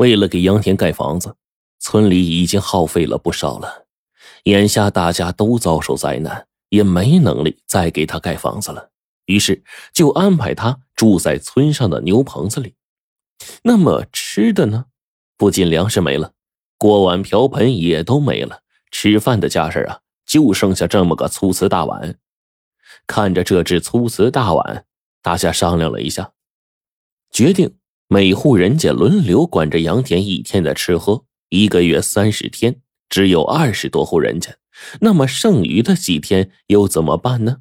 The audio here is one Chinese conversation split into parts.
为了给杨田盖房子，村里已经耗费了不少了。眼下大家都遭受灾难，也没能力再给他盖房子了，于是就安排他住在村上的牛棚子里。那么吃的呢？不仅粮食没了，锅碗瓢盆也都没了。吃饭的家事啊，就剩下这么个粗瓷大碗。看着这只粗瓷大碗，大家商量了一下，决定。每户人家轮流管着杨田一天的吃喝，一个月三十天，只有二十多户人家，那么剩余的几天又怎么办呢？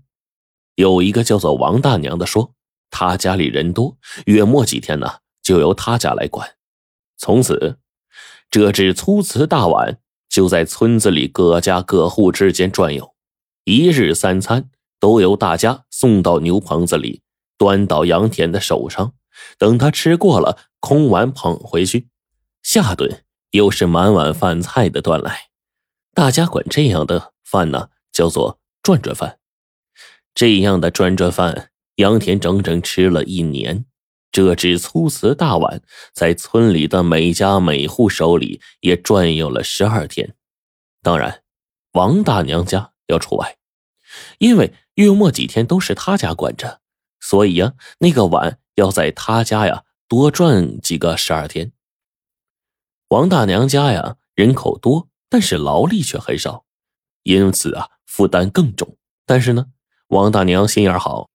有一个叫做王大娘的说，她家里人多，月末几天呢，就由她家来管。从此，这只粗瓷大碗就在村子里各家各户之间转悠，一日三餐都由大家送到牛棚子里，端到杨田的手上。等他吃过了，空碗捧回去，下顿又是满碗饭菜的端来。大家管这样的饭呢，叫做转转饭。这样的转转饭，杨田整整吃了一年。这只粗瓷大碗在村里的每家每户手里也转悠了十二天。当然，王大娘家要除外，因为月末几天都是他家管着，所以呀，那个碗。要在他家呀多赚几个十二天。王大娘家呀人口多，但是劳力却很少，因此啊负担更重。但是呢，王大娘心眼好，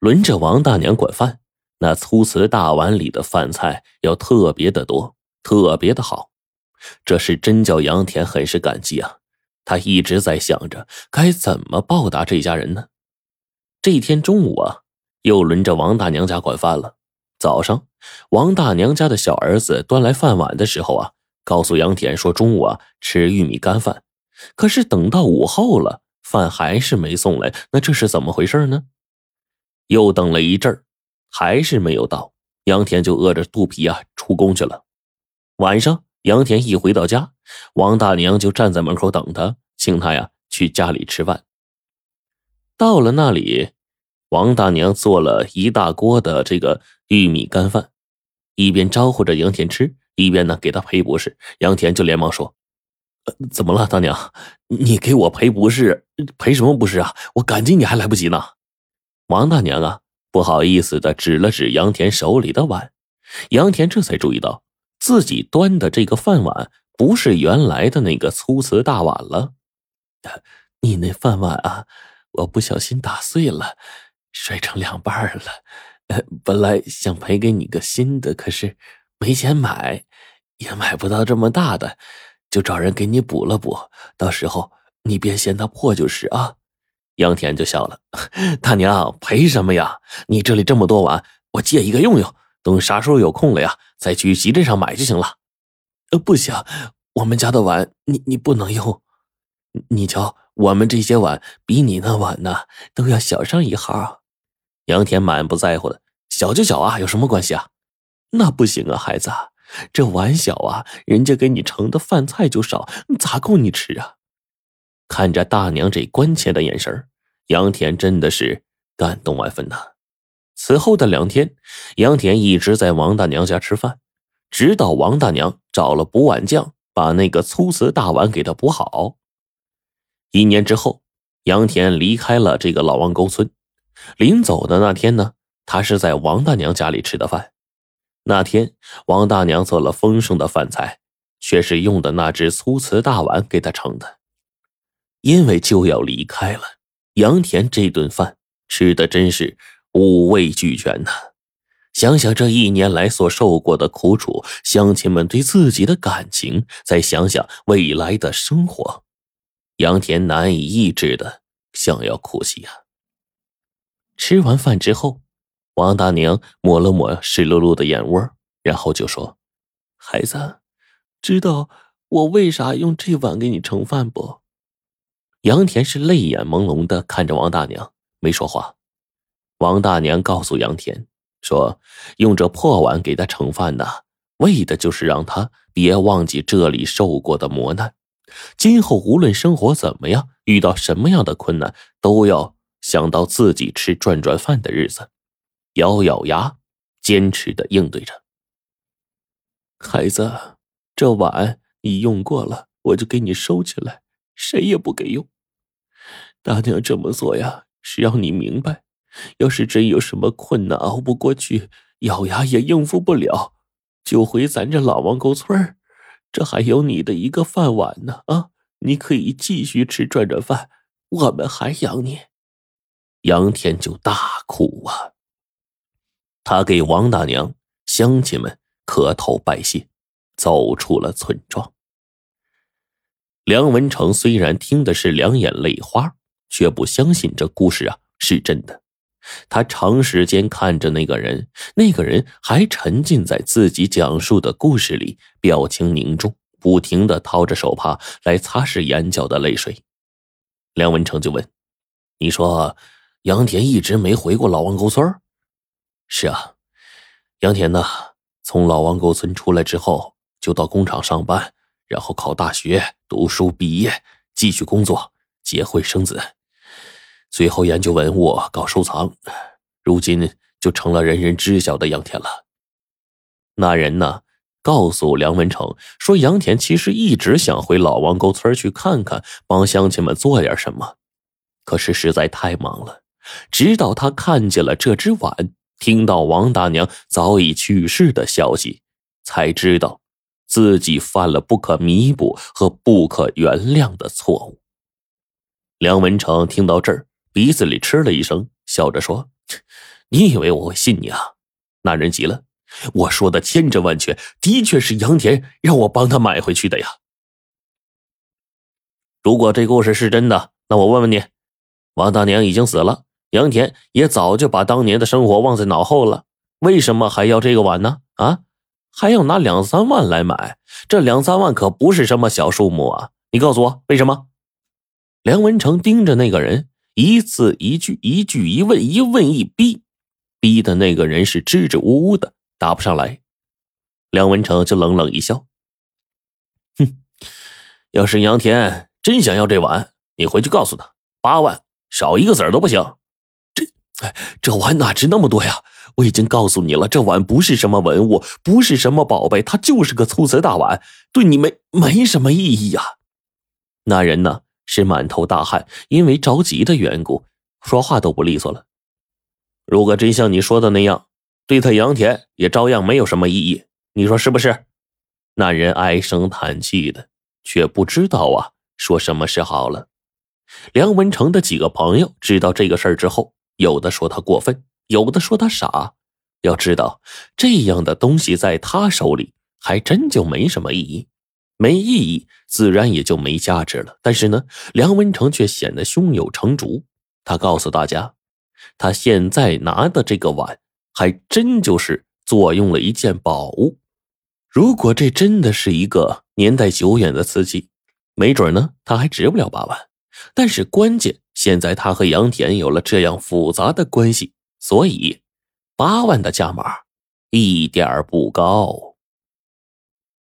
轮着王大娘管饭，那粗瓷大碗里的饭菜要特别的多，特别的好。这是真叫杨田很是感激啊！他一直在想着该怎么报答这家人呢。这一天中午啊。又轮着王大娘家管饭了。早上，王大娘家的小儿子端来饭碗的时候啊，告诉杨田说中午啊吃玉米干饭。可是等到午后了，饭还是没送来，那这是怎么回事呢？又等了一阵，还是没有到，杨田就饿着肚皮啊出宫去了。晚上，杨田一回到家，王大娘就站在门口等他，请他呀去家里吃饭。到了那里。王大娘做了一大锅的这个玉米干饭，一边招呼着杨田吃，一边呢给他赔不是。杨田就连忙说：“怎么了，大娘？你给我赔不是？赔什么不是啊？我感激你还来不及呢。”王大娘啊，不好意思的指了指杨田手里的碗，杨田这才注意到自己端的这个饭碗不是原来的那个粗瓷大碗了。你那饭碗啊，我不小心打碎了。摔成两半了，呃，本来想赔给你个新的，可是没钱买，也买不到这么大的，就找人给你补了补。到时候你别嫌它破就是啊。杨田就笑了：“ 大娘赔什么呀？你这里这么多碗，我借一个用用，等啥时候有空了呀，再去集镇上买就行了。”呃，不行，我们家的碗你你不能用，你瞧我们这些碗比你那碗呢都要小上一号。杨田满不在乎的，小就小啊，有什么关系啊？那不行啊，孩子，这碗小啊，人家给你盛的饭菜就少，咋够你吃啊？看着大娘这关切的眼神，杨田真的是感动万分呐。此后的两天，杨田一直在王大娘家吃饭，直到王大娘找了补碗匠，把那个粗瓷大碗给他补好。一年之后，杨田离开了这个老王沟村。临走的那天呢，他是在王大娘家里吃的饭。那天，王大娘做了丰盛的饭菜，却是用的那只粗瓷大碗给他盛的。因为就要离开了，杨田这顿饭吃的真是五味俱全呐。想想这一年来所受过的苦楚，乡亲们对自己的感情，再想想未来的生活，杨田难以抑制的想要哭泣啊。吃完饭之后，王大娘抹了抹湿漉漉的眼窝，然后就说：“孩子，知道我为啥用这碗给你盛饭不？”杨田是泪眼朦胧的看着王大娘，没说话。王大娘告诉杨田说：“用这破碗给他盛饭呢，为的就是让他别忘记这里受过的磨难，今后无论生活怎么样，遇到什么样的困难，都要。”想到自己吃转转饭的日子，咬咬牙，坚持的应对着。孩子，这碗你用过了，我就给你收起来，谁也不给用。大娘这么做呀，是让你明白，要是真有什么困难熬不过去，咬牙也应付不了，就回咱这老王沟村这还有你的一个饭碗呢啊！你可以继续吃转转饭，我们还养你。杨天就大哭啊，他给王大娘、乡亲们磕头拜谢，走出了村庄。梁文成虽然听的是两眼泪花。却不相信这故事啊是真的。他长时间看着那个人，那个人还沉浸在自己讲述的故事里，表情凝重，不停的掏着手帕来擦拭眼角的泪水。梁文成就问：“你说杨田一直没回过老王沟村？”“是啊，杨田呢，从老王沟村出来之后，就到工厂上班，然后考大学、读书、毕业，继续工作，结婚生子。”最后研究文物，搞收藏，如今就成了人人知晓的杨田了。那人呢，告诉梁文成说，杨田其实一直想回老王沟村去看看，帮乡亲们做点什么，可是实在太忙了。直到他看见了这只碗，听到王大娘早已去世的消息，才知道自己犯了不可弥补和不可原谅的错误。梁文成听到这儿。鼻子里嗤了一声，笑着说：“你以为我会信你啊？”那人急了：“我说的千真万确，的确是杨田让我帮他买回去的呀。如果这故事是真的，那我问问你，王大娘已经死了，杨田也早就把当年的生活忘在脑后了，为什么还要这个碗呢？啊，还要拿两三万来买？这两三万可不是什么小数目啊！你告诉我为什么？”梁文成盯着那个人。一字一句，一句一问，一问一逼，逼的那个人是支支吾吾的，答不上来。梁文成就冷冷一笑：“哼，要是杨田真想要这碗，你回去告诉他，八万少一个子儿都不行。这，这碗哪值那么多呀？我已经告诉你了，这碗不是什么文物，不是什么宝贝，它就是个粗瓷大碗，对你没没什么意义呀。”那人呢？是满头大汗，因为着急的缘故，说话都不利索了。如果真像你说的那样，对他杨田也照样没有什么意义，你说是不是？那人唉声叹气的，却不知道啊，说什么是好了。梁文成的几个朋友知道这个事儿之后，有的说他过分，有的说他傻。要知道，这样的东西在他手里还真就没什么意义。没意义，自然也就没价值了。但是呢，梁文成却显得胸有成竹。他告诉大家，他现在拿的这个碗，还真就是坐拥了一件宝物。如果这真的是一个年代久远的瓷器，没准呢，它还值不了八万。但是关键，现在他和杨田有了这样复杂的关系，所以八万的价码一点不高。